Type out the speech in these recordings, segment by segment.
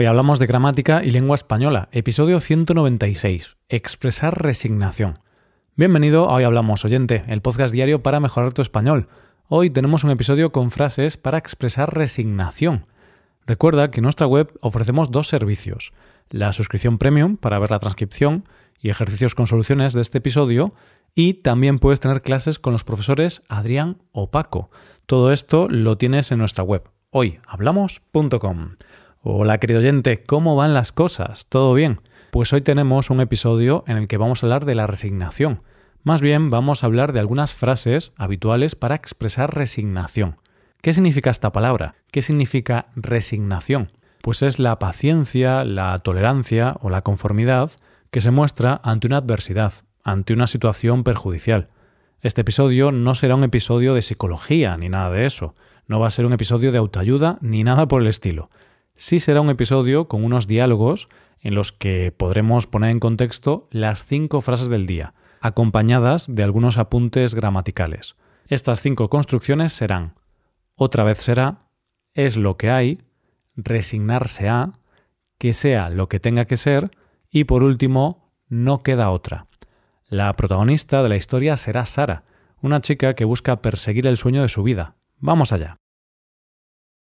Hoy hablamos de gramática y lengua española, episodio 196, expresar resignación. Bienvenido a Hoy Hablamos Oyente, el podcast diario para mejorar tu español. Hoy tenemos un episodio con frases para expresar resignación. Recuerda que en nuestra web ofrecemos dos servicios, la suscripción premium para ver la transcripción y ejercicios con soluciones de este episodio y también puedes tener clases con los profesores Adrián o Paco. Todo esto lo tienes en nuestra web, hoyhablamos.com. Hola querido oyente, ¿cómo van las cosas? ¿Todo bien? Pues hoy tenemos un episodio en el que vamos a hablar de la resignación. Más bien vamos a hablar de algunas frases habituales para expresar resignación. ¿Qué significa esta palabra? ¿Qué significa resignación? Pues es la paciencia, la tolerancia o la conformidad que se muestra ante una adversidad, ante una situación perjudicial. Este episodio no será un episodio de psicología ni nada de eso, no va a ser un episodio de autoayuda ni nada por el estilo sí será un episodio con unos diálogos en los que podremos poner en contexto las cinco frases del día, acompañadas de algunos apuntes gramaticales. Estas cinco construcciones serán otra vez será, es lo que hay, resignarse a, que sea lo que tenga que ser y por último, no queda otra. La protagonista de la historia será Sara, una chica que busca perseguir el sueño de su vida. Vamos allá.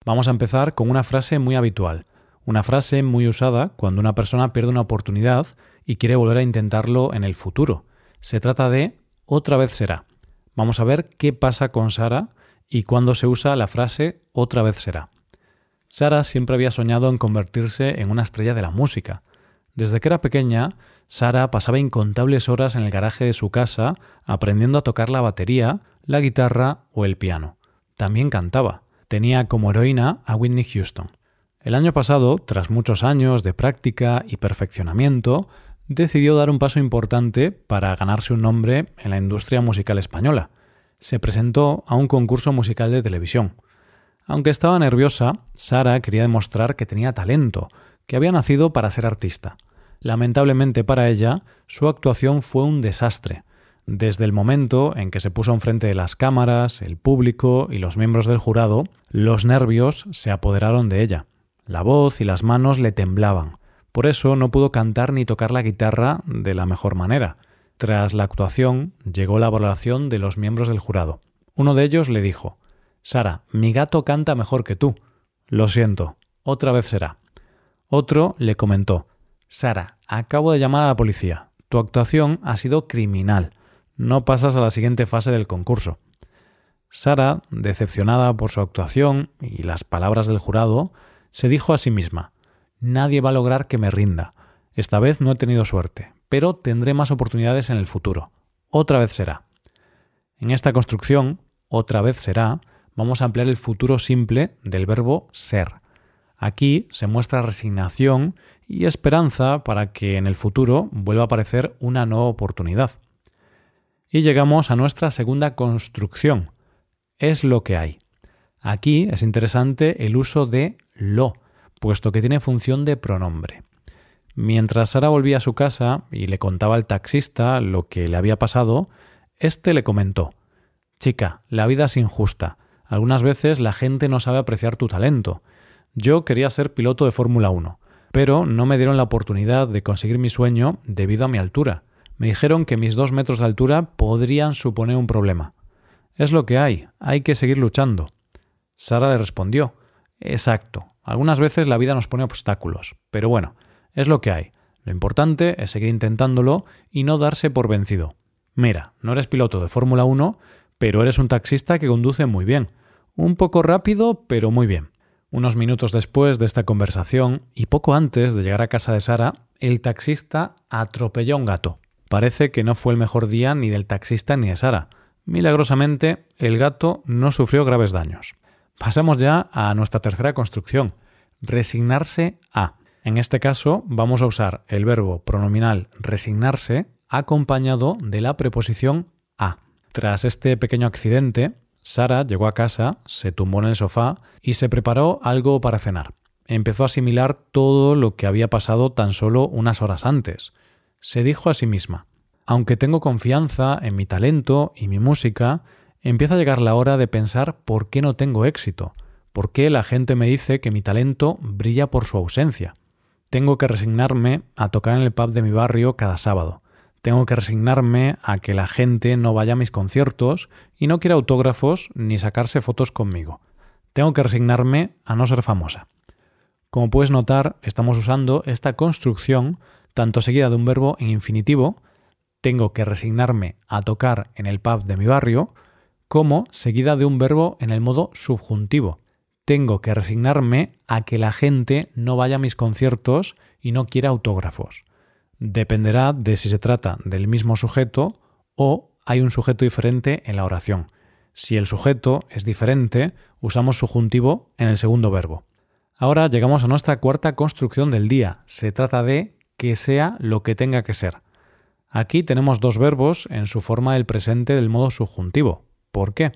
Vamos a empezar con una frase muy habitual, una frase muy usada cuando una persona pierde una oportunidad y quiere volver a intentarlo en el futuro. Se trata de otra vez será. Vamos a ver qué pasa con Sara y cuándo se usa la frase otra vez será. Sara siempre había soñado en convertirse en una estrella de la música. Desde que era pequeña, Sara pasaba incontables horas en el garaje de su casa aprendiendo a tocar la batería, la guitarra o el piano. También cantaba tenía como heroína a Whitney Houston. El año pasado, tras muchos años de práctica y perfeccionamiento, decidió dar un paso importante para ganarse un nombre en la industria musical española. Se presentó a un concurso musical de televisión. Aunque estaba nerviosa, Sara quería demostrar que tenía talento, que había nacido para ser artista. Lamentablemente para ella, su actuación fue un desastre. Desde el momento en que se puso enfrente de las cámaras, el público y los miembros del jurado, los nervios se apoderaron de ella. La voz y las manos le temblaban. Por eso no pudo cantar ni tocar la guitarra de la mejor manera. Tras la actuación llegó la valoración de los miembros del jurado. Uno de ellos le dijo Sara, mi gato canta mejor que tú. Lo siento, otra vez será. Otro le comentó Sara, acabo de llamar a la policía. Tu actuación ha sido criminal no pasas a la siguiente fase del concurso. Sara, decepcionada por su actuación y las palabras del jurado, se dijo a sí misma Nadie va a lograr que me rinda. Esta vez no he tenido suerte, pero tendré más oportunidades en el futuro. Otra vez será. En esta construcción, otra vez será, vamos a ampliar el futuro simple del verbo ser. Aquí se muestra resignación y esperanza para que en el futuro vuelva a aparecer una nueva oportunidad. Y llegamos a nuestra segunda construcción. Es lo que hay. Aquí es interesante el uso de lo, puesto que tiene función de pronombre. Mientras Sara volvía a su casa y le contaba al taxista lo que le había pasado, éste le comentó Chica, la vida es injusta. Algunas veces la gente no sabe apreciar tu talento. Yo quería ser piloto de Fórmula 1, pero no me dieron la oportunidad de conseguir mi sueño debido a mi altura. Me dijeron que mis dos metros de altura podrían suponer un problema. Es lo que hay, hay que seguir luchando. Sara le respondió Exacto, algunas veces la vida nos pone obstáculos, pero bueno, es lo que hay. Lo importante es seguir intentándolo y no darse por vencido. Mira, no eres piloto de Fórmula 1, pero eres un taxista que conduce muy bien. Un poco rápido, pero muy bien. Unos minutos después de esta conversación y poco antes de llegar a casa de Sara, el taxista atropelló a un gato. Parece que no fue el mejor día ni del taxista ni de Sara. Milagrosamente, el gato no sufrió graves daños. Pasamos ya a nuestra tercera construcción, resignarse a. En este caso vamos a usar el verbo pronominal resignarse acompañado de la preposición a. Tras este pequeño accidente, Sara llegó a casa, se tumbó en el sofá y se preparó algo para cenar. Empezó a asimilar todo lo que había pasado tan solo unas horas antes se dijo a sí misma, aunque tengo confianza en mi talento y mi música, empieza a llegar la hora de pensar por qué no tengo éxito, ¿Por qué la gente me dice que mi talento brilla por su ausencia? Tengo que resignarme a tocar en el pub de mi barrio cada sábado. Tengo que resignarme a que la gente no vaya a mis conciertos y no quiera autógrafos ni sacarse fotos conmigo. Tengo que resignarme a no ser famosa. Como puedes notar, estamos usando esta construcción tanto seguida de un verbo en infinitivo, tengo que resignarme a tocar en el pub de mi barrio, como seguida de un verbo en el modo subjuntivo. Tengo que resignarme a que la gente no vaya a mis conciertos y no quiera autógrafos. Dependerá de si se trata del mismo sujeto o hay un sujeto diferente en la oración. Si el sujeto es diferente, usamos subjuntivo en el segundo verbo. Ahora llegamos a nuestra cuarta construcción del día. Se trata de que sea lo que tenga que ser. Aquí tenemos dos verbos en su forma del presente del modo subjuntivo. ¿Por qué?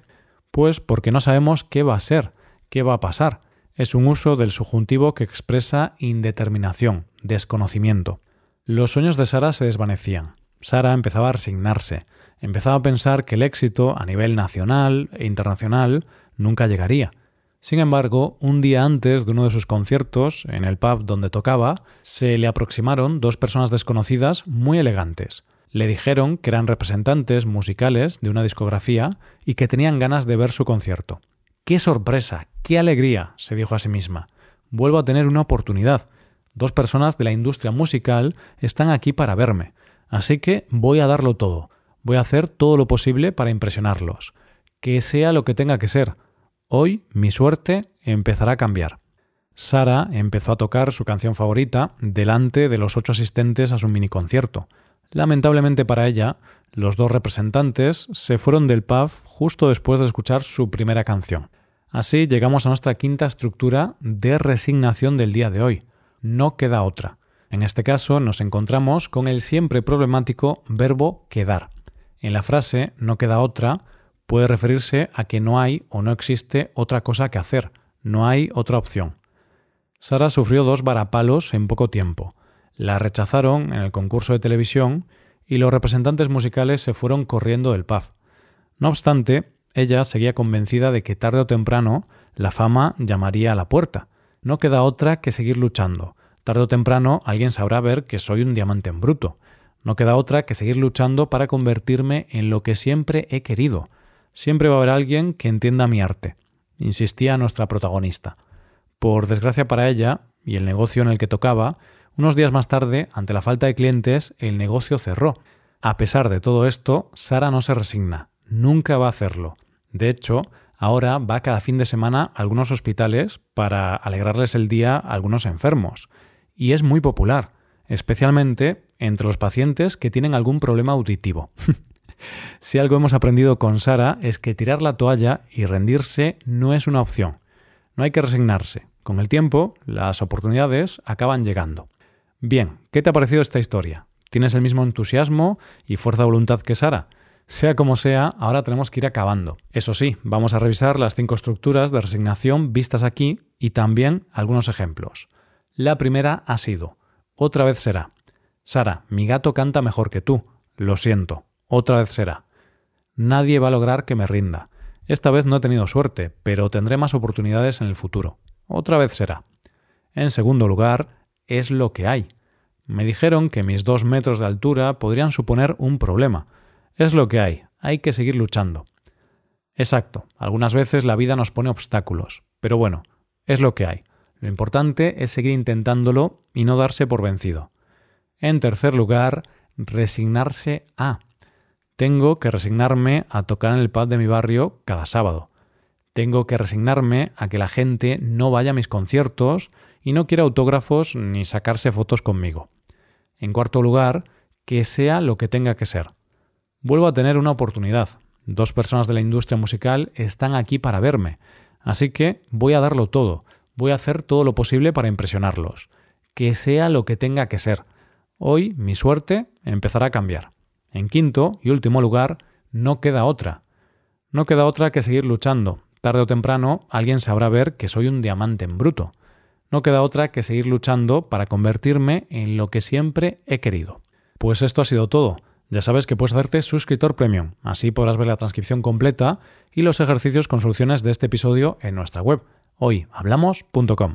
Pues porque no sabemos qué va a ser, qué va a pasar. Es un uso del subjuntivo que expresa indeterminación, desconocimiento. Los sueños de Sara se desvanecían. Sara empezaba a resignarse, empezaba a pensar que el éxito a nivel nacional e internacional nunca llegaría sin embargo, un día antes de uno de sus conciertos, en el pub donde tocaba, se le aproximaron dos personas desconocidas muy elegantes. Le dijeron que eran representantes musicales de una discografía y que tenían ganas de ver su concierto. ¡Qué sorpresa! ¡Qué alegría! se dijo a sí misma. Vuelvo a tener una oportunidad. Dos personas de la industria musical están aquí para verme. Así que voy a darlo todo. Voy a hacer todo lo posible para impresionarlos. Que sea lo que tenga que ser Hoy mi suerte empezará a cambiar. Sara empezó a tocar su canción favorita delante de los ocho asistentes a su mini concierto. Lamentablemente para ella, los dos representantes se fueron del pub justo después de escuchar su primera canción. Así llegamos a nuestra quinta estructura de resignación del día de hoy. No queda otra. En este caso nos encontramos con el siempre problemático verbo quedar. En la frase no queda otra puede referirse a que no hay o no existe otra cosa que hacer, no hay otra opción. Sara sufrió dos varapalos en poco tiempo. La rechazaron en el concurso de televisión y los representantes musicales se fueron corriendo del pub. No obstante, ella seguía convencida de que tarde o temprano la fama llamaría a la puerta. No queda otra que seguir luchando. Tarde o temprano alguien sabrá ver que soy un diamante en bruto. No queda otra que seguir luchando para convertirme en lo que siempre he querido, Siempre va a haber alguien que entienda mi arte, insistía nuestra protagonista. Por desgracia para ella, y el negocio en el que tocaba, unos días más tarde, ante la falta de clientes, el negocio cerró. A pesar de todo esto, Sara no se resigna, nunca va a hacerlo. De hecho, ahora va cada fin de semana a algunos hospitales para alegrarles el día a algunos enfermos. Y es muy popular, especialmente entre los pacientes que tienen algún problema auditivo. Si algo hemos aprendido con Sara es que tirar la toalla y rendirse no es una opción. No hay que resignarse. Con el tiempo, las oportunidades acaban llegando. Bien, ¿qué te ha parecido esta historia? ¿Tienes el mismo entusiasmo y fuerza de voluntad que Sara? Sea como sea, ahora tenemos que ir acabando. Eso sí, vamos a revisar las cinco estructuras de resignación vistas aquí y también algunos ejemplos. La primera ha sido, otra vez será. Sara, mi gato canta mejor que tú. Lo siento. Otra vez será. Nadie va a lograr que me rinda. Esta vez no he tenido suerte, pero tendré más oportunidades en el futuro. Otra vez será. En segundo lugar, es lo que hay. Me dijeron que mis dos metros de altura podrían suponer un problema. Es lo que hay. Hay que seguir luchando. Exacto. Algunas veces la vida nos pone obstáculos. Pero bueno, es lo que hay. Lo importante es seguir intentándolo y no darse por vencido. En tercer lugar, resignarse a. Tengo que resignarme a tocar en el pub de mi barrio cada sábado. Tengo que resignarme a que la gente no vaya a mis conciertos y no quiera autógrafos ni sacarse fotos conmigo. En cuarto lugar, que sea lo que tenga que ser. Vuelvo a tener una oportunidad. Dos personas de la industria musical están aquí para verme, así que voy a darlo todo, voy a hacer todo lo posible para impresionarlos. Que sea lo que tenga que ser. Hoy mi suerte empezará a cambiar. En quinto y último lugar, no queda otra. No queda otra que seguir luchando. Tarde o temprano alguien sabrá ver que soy un diamante en bruto. No queda otra que seguir luchando para convertirme en lo que siempre he querido. Pues esto ha sido todo. Ya sabes que puedes hacerte suscriptor premium. Así podrás ver la transcripción completa y los ejercicios con soluciones de este episodio en nuestra web hoyhablamos.com.